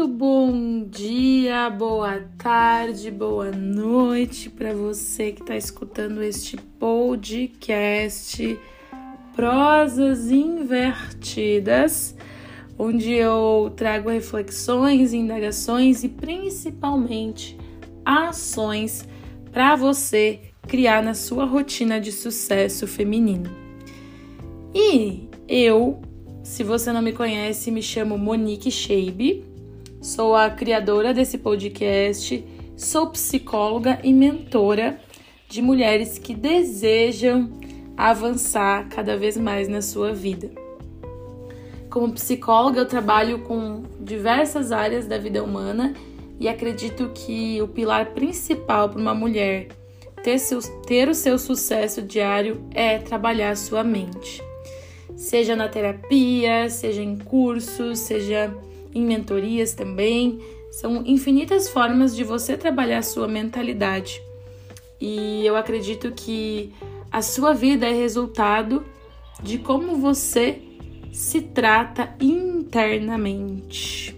Muito bom dia, boa tarde, boa noite para você que está escutando este podcast Prosas Invertidas, onde eu trago reflexões, indagações e principalmente ações para você criar na sua rotina de sucesso feminino. E eu se você não me conhece, me chamo Monique Sheibe, sou a criadora desse podcast, sou psicóloga e mentora de mulheres que desejam avançar cada vez mais na sua vida. Como psicóloga, eu trabalho com diversas áreas da vida humana e acredito que o pilar principal para uma mulher ter, seu, ter o seu sucesso diário é trabalhar sua mente seja na terapia, seja em cursos, seja em mentorias também. São infinitas formas de você trabalhar a sua mentalidade. E eu acredito que a sua vida é resultado de como você se trata internamente.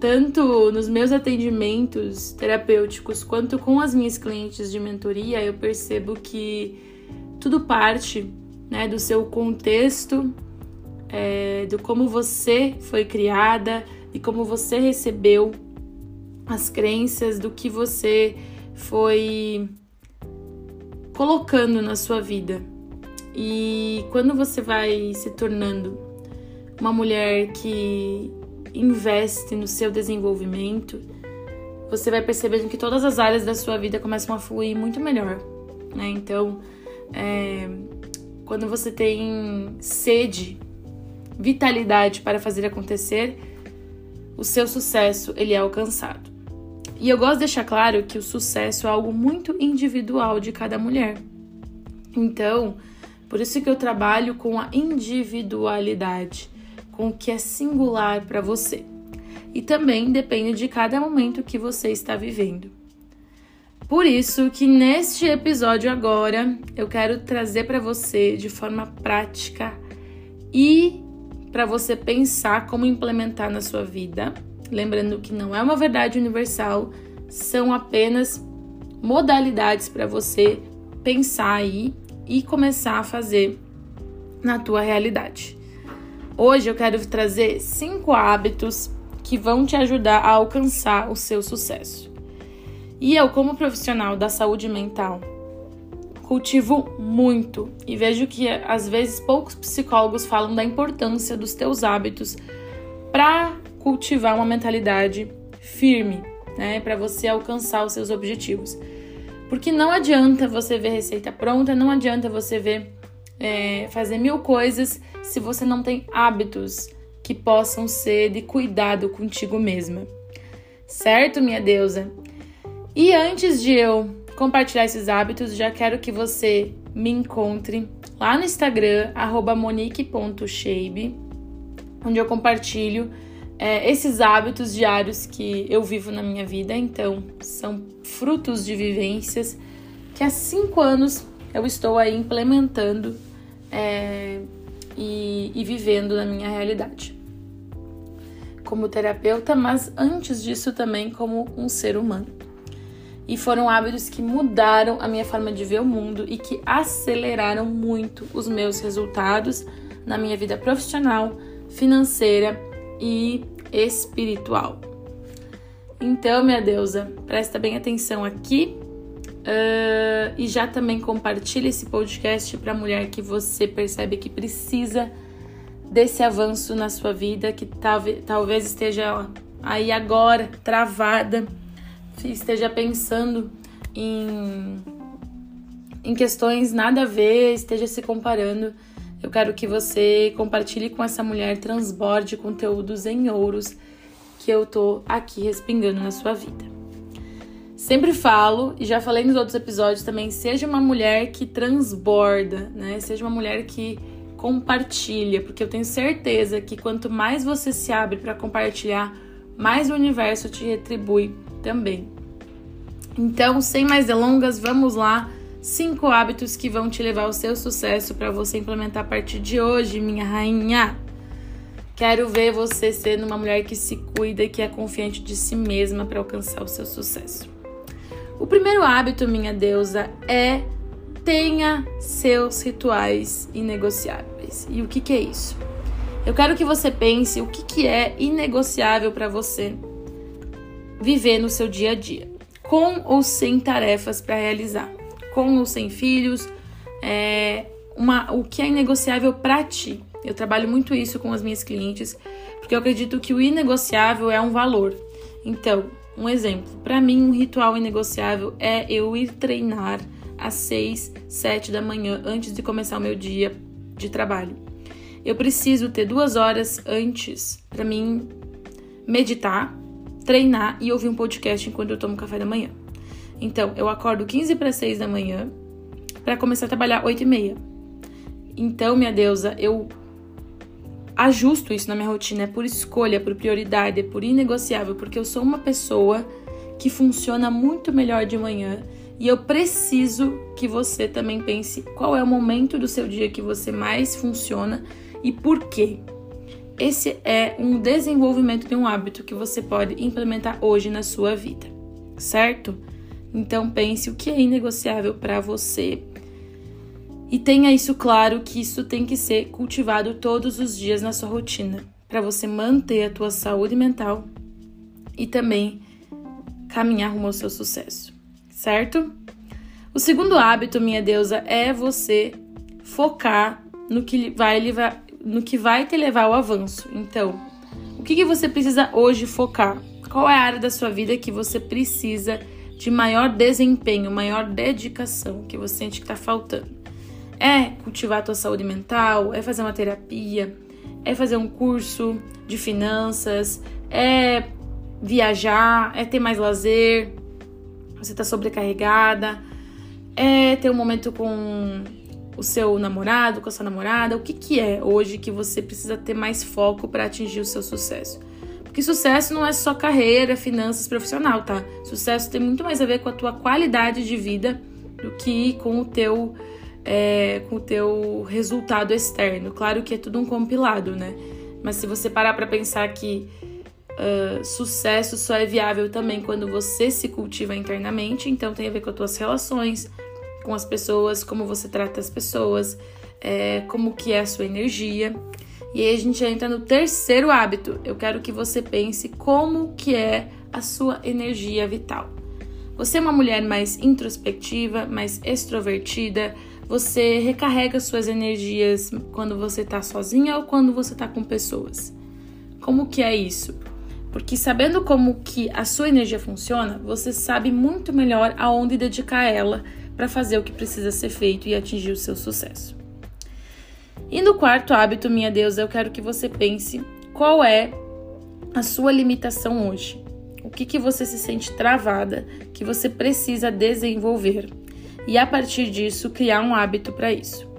Tanto nos meus atendimentos terapêuticos quanto com as minhas clientes de mentoria, eu percebo que tudo parte né, do seu contexto, é, do como você foi criada e como você recebeu as crenças, do que você foi colocando na sua vida. E quando você vai se tornando uma mulher que investe no seu desenvolvimento, você vai percebendo que todas as áreas da sua vida começam a fluir muito melhor, né? Então, é, quando você tem sede, vitalidade para fazer acontecer, o seu sucesso ele é alcançado. E eu gosto de deixar claro que o sucesso é algo muito individual de cada mulher. Então, por isso que eu trabalho com a individualidade, com o que é singular para você. E também depende de cada momento que você está vivendo. Por isso que neste episódio agora eu quero trazer para você de forma prática e para você pensar como implementar na sua vida. Lembrando que não é uma verdade universal, são apenas modalidades para você pensar aí e começar a fazer na tua realidade. Hoje eu quero trazer cinco hábitos que vão te ajudar a alcançar o seu sucesso. E eu, como profissional da saúde mental, cultivo muito e vejo que às vezes poucos psicólogos falam da importância dos teus hábitos para cultivar uma mentalidade firme, né, para você alcançar os seus objetivos. Porque não adianta você ver receita pronta, não adianta você ver é, fazer mil coisas se você não tem hábitos que possam ser de cuidado contigo mesma. Certo, minha deusa? E antes de eu compartilhar esses hábitos, já quero que você me encontre lá no Instagram, monique.shabe, onde eu compartilho é, esses hábitos diários que eu vivo na minha vida. Então, são frutos de vivências que há cinco anos eu estou aí implementando é, e, e vivendo na minha realidade. Como terapeuta, mas antes disso também como um ser humano e foram hábitos que mudaram a minha forma de ver o mundo e que aceleraram muito os meus resultados na minha vida profissional, financeira e espiritual. Então, minha deusa, presta bem atenção aqui uh, e já também compartilhe esse podcast para a mulher que você percebe que precisa desse avanço na sua vida, que talvez esteja aí agora travada esteja pensando em, em questões nada a ver, esteja se comparando. Eu quero que você compartilhe com essa mulher, transborde conteúdos em ouros que eu tô aqui respingando na sua vida. Sempre falo, e já falei nos outros episódios também, seja uma mulher que transborda, né? Seja uma mulher que compartilha, porque eu tenho certeza que quanto mais você se abre para compartilhar, mais o universo te retribui também. Então, sem mais delongas, vamos lá. Cinco hábitos que vão te levar ao seu sucesso para você implementar a partir de hoje, minha rainha. Quero ver você sendo uma mulher que se cuida e que é confiante de si mesma para alcançar o seu sucesso. O primeiro hábito, minha deusa, é tenha seus rituais inegociáveis. E o que, que é isso? Eu quero que você pense o que, que é inegociável para você viver no seu dia a dia, com ou sem tarefas para realizar, com ou sem filhos, é, uma, o que é inegociável para ti. Eu trabalho muito isso com as minhas clientes, porque eu acredito que o inegociável é um valor. Então, um exemplo, para mim um ritual inegociável é eu ir treinar às 6, 7 da manhã antes de começar o meu dia de trabalho. Eu preciso ter duas horas antes para mim meditar, treinar e ouvir um podcast enquanto eu tomo café da manhã. Então, eu acordo 15 para 6 da manhã para começar a trabalhar 8 e meia. Então, minha deusa, eu ajusto isso na minha rotina, é por escolha, é por prioridade, é por inegociável, porque eu sou uma pessoa que funciona muito melhor de manhã e eu preciso que você também pense qual é o momento do seu dia que você mais funciona e por quê. Esse é um desenvolvimento de um hábito que você pode implementar hoje na sua vida, certo? Então pense o que é inegociável para você e tenha isso claro que isso tem que ser cultivado todos os dias na sua rotina, para você manter a tua saúde mental e também caminhar rumo ao seu sucesso, certo? O segundo hábito, minha deusa, é você focar no que vai levar, no que vai te levar ao avanço. Então, o que, que você precisa hoje focar? Qual é a área da sua vida que você precisa de maior desempenho, maior dedicação, que você sente que está faltando? É cultivar a tua saúde mental, é fazer uma terapia, é fazer um curso de finanças, é viajar, é ter mais lazer, você tá sobrecarregada, é ter um momento com o seu namorado, com a sua namorada, o que que é hoje que você precisa ter mais foco para atingir o seu sucesso? Porque sucesso não é só carreira, finanças, profissional, tá? Sucesso tem muito mais a ver com a tua qualidade de vida do que com o teu é, com o teu resultado externo. Claro que é tudo um compilado, né? Mas se você parar para pensar que uh, sucesso só é viável também quando você se cultiva internamente, então tem a ver com as tuas relações com as pessoas, como você trata as pessoas, é, como que é a sua energia. E aí a gente entra no terceiro hábito. Eu quero que você pense como que é a sua energia vital. Você é uma mulher mais introspectiva, mais extrovertida, você recarrega suas energias quando você está sozinha ou quando você está com pessoas. Como que é isso? Porque sabendo como que a sua energia funciona, você sabe muito melhor aonde dedicar ela para fazer o que precisa ser feito e atingir o seu sucesso. E no quarto hábito, minha deusa, eu quero que você pense qual é a sua limitação hoje. O que, que você se sente travada, que você precisa desenvolver e a partir disso criar um hábito para isso.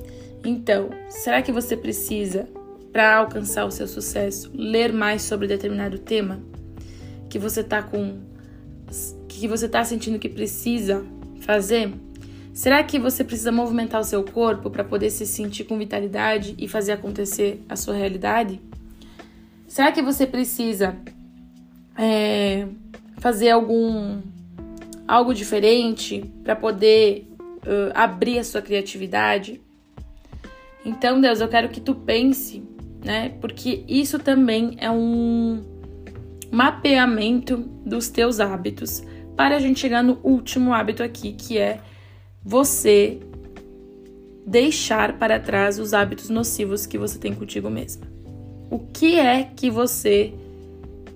Então, será que você precisa, para alcançar o seu sucesso, ler mais sobre determinado tema que você tá com que você tá sentindo que precisa fazer? Será que você precisa movimentar o seu corpo para poder se sentir com vitalidade e fazer acontecer a sua realidade? Será que você precisa é, fazer algum algo diferente para poder uh, abrir a sua criatividade. Então, Deus, eu quero que tu pense, né? Porque isso também é um mapeamento dos teus hábitos para a gente chegar no último hábito aqui, que é você deixar para trás os hábitos nocivos que você tem contigo mesma. O que é que você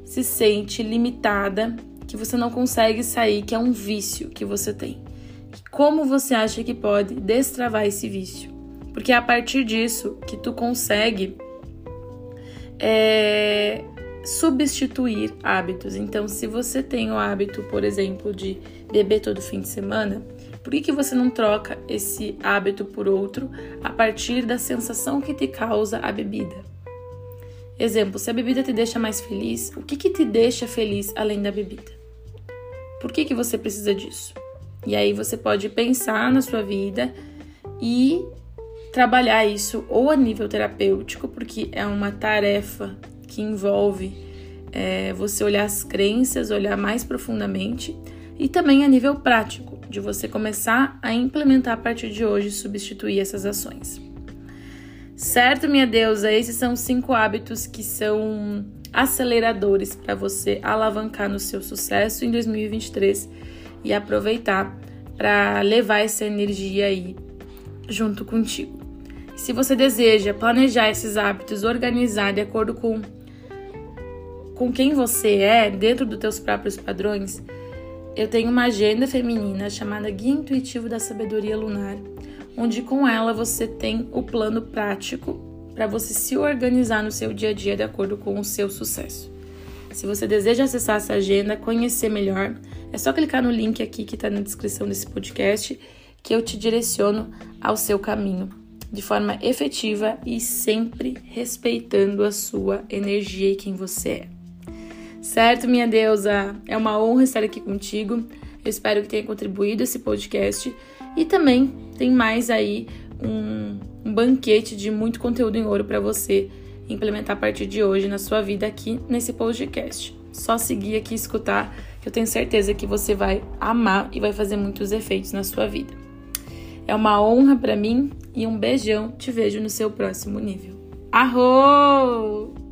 se sente limitada, que você não consegue sair, que é um vício que você tem? como você acha que pode destravar esse vício. Porque é a partir disso que tu consegue é, substituir hábitos. Então, se você tem o hábito, por exemplo, de beber todo fim de semana, por que, que você não troca esse hábito por outro a partir da sensação que te causa a bebida? Exemplo, se a bebida te deixa mais feliz, o que, que te deixa feliz além da bebida? Por que, que você precisa disso? E aí você pode pensar na sua vida e trabalhar isso ou a nível terapêutico, porque é uma tarefa que envolve é, você olhar as crenças, olhar mais profundamente e também a nível prático, de você começar a implementar a partir de hoje substituir essas ações. Certo, minha deusa? Esses são cinco hábitos que são aceleradores para você alavancar no seu sucesso em 2023 e aproveitar para levar essa energia aí junto contigo. Se você deseja planejar esses hábitos, organizar de acordo com com quem você é, dentro dos teus próprios padrões, eu tenho uma agenda feminina chamada Guia Intuitivo da Sabedoria Lunar, onde com ela você tem o plano prático para você se organizar no seu dia a dia de acordo com o seu sucesso. Se você deseja acessar essa agenda, conhecer melhor, é só clicar no link aqui que está na descrição desse podcast que eu te direciono ao seu caminho de forma efetiva e sempre respeitando a sua energia e quem você é. Certo, minha deusa? É uma honra estar aqui contigo. Eu espero que tenha contribuído esse podcast. E também tem mais aí um, um banquete de muito conteúdo em ouro para você implementar a partir de hoje na sua vida aqui nesse podcast. Só seguir aqui e escutar, que eu tenho certeza que você vai amar e vai fazer muitos efeitos na sua vida. É uma honra para mim e um beijão. Te vejo no seu próximo nível. Arro!